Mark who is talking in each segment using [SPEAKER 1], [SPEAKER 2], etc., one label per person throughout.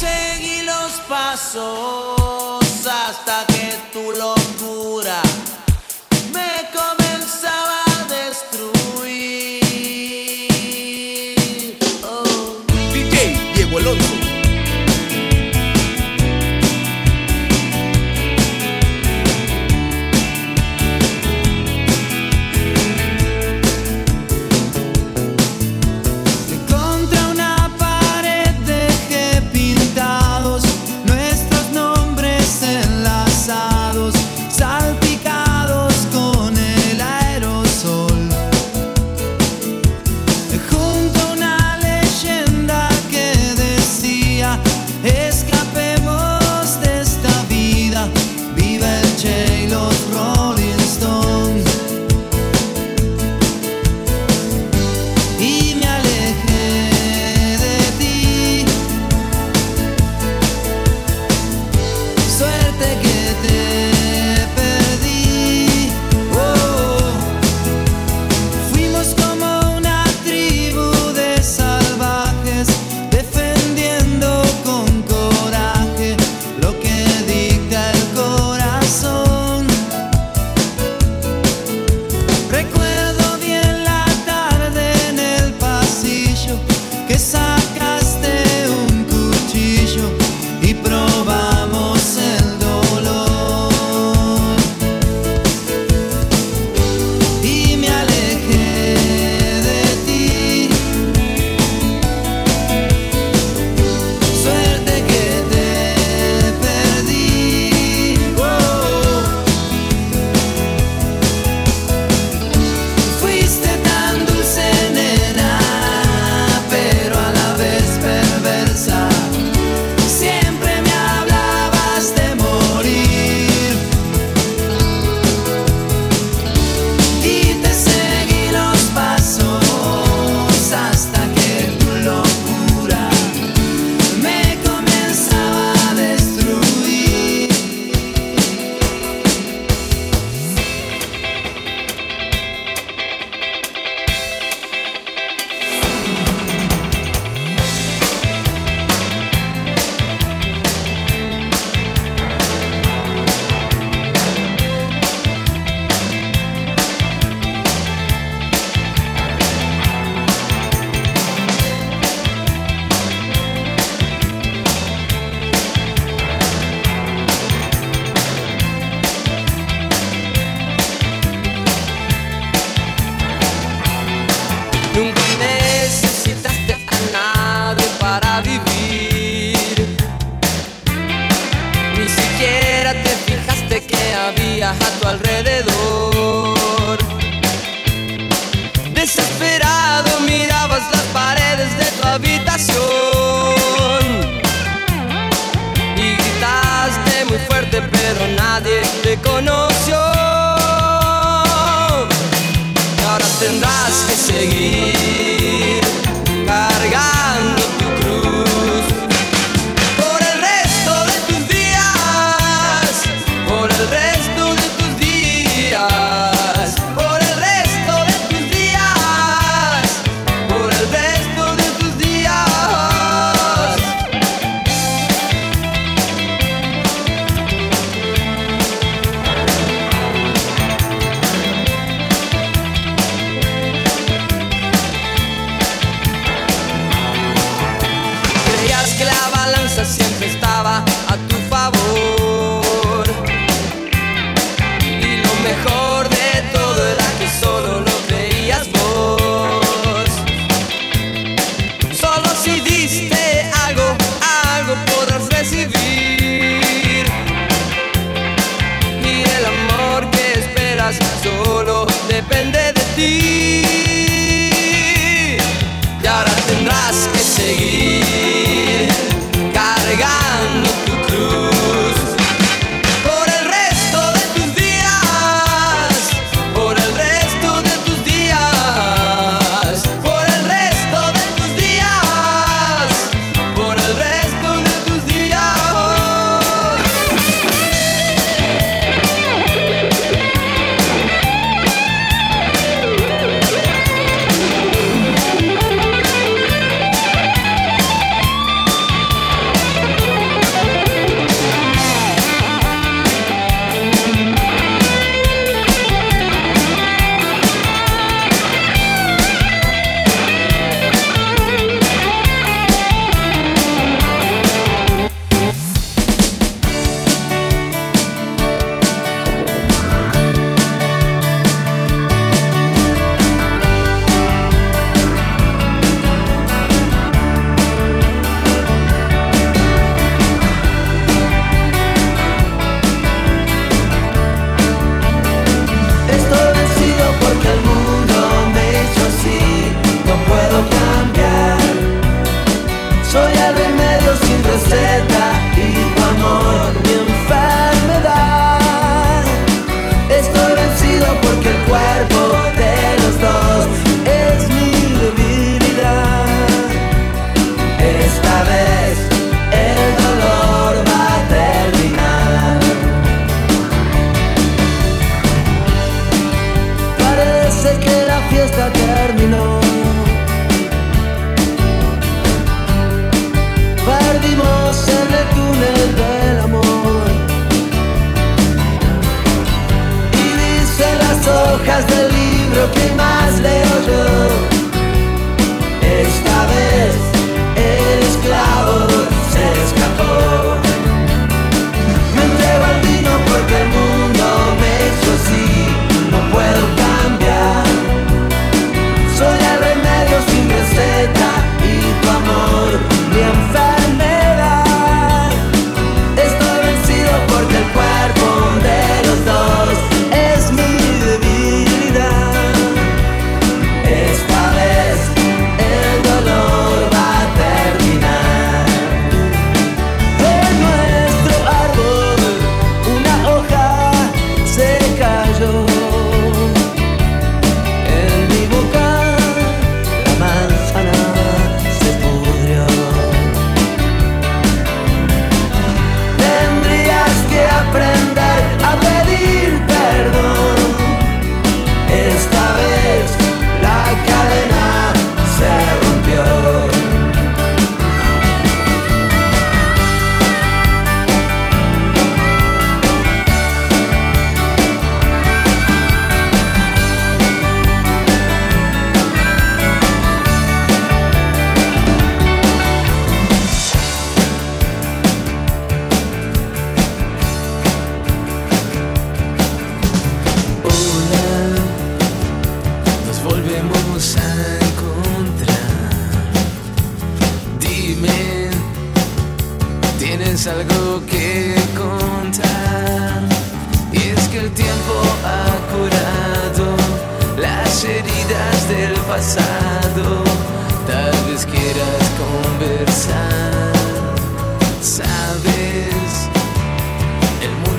[SPEAKER 1] seguí los pasos hasta que tu locura
[SPEAKER 2] nadie te conoció. Ahora tendrás que seguir.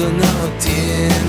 [SPEAKER 3] 的
[SPEAKER 1] 那天。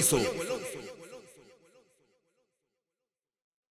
[SPEAKER 1] isso.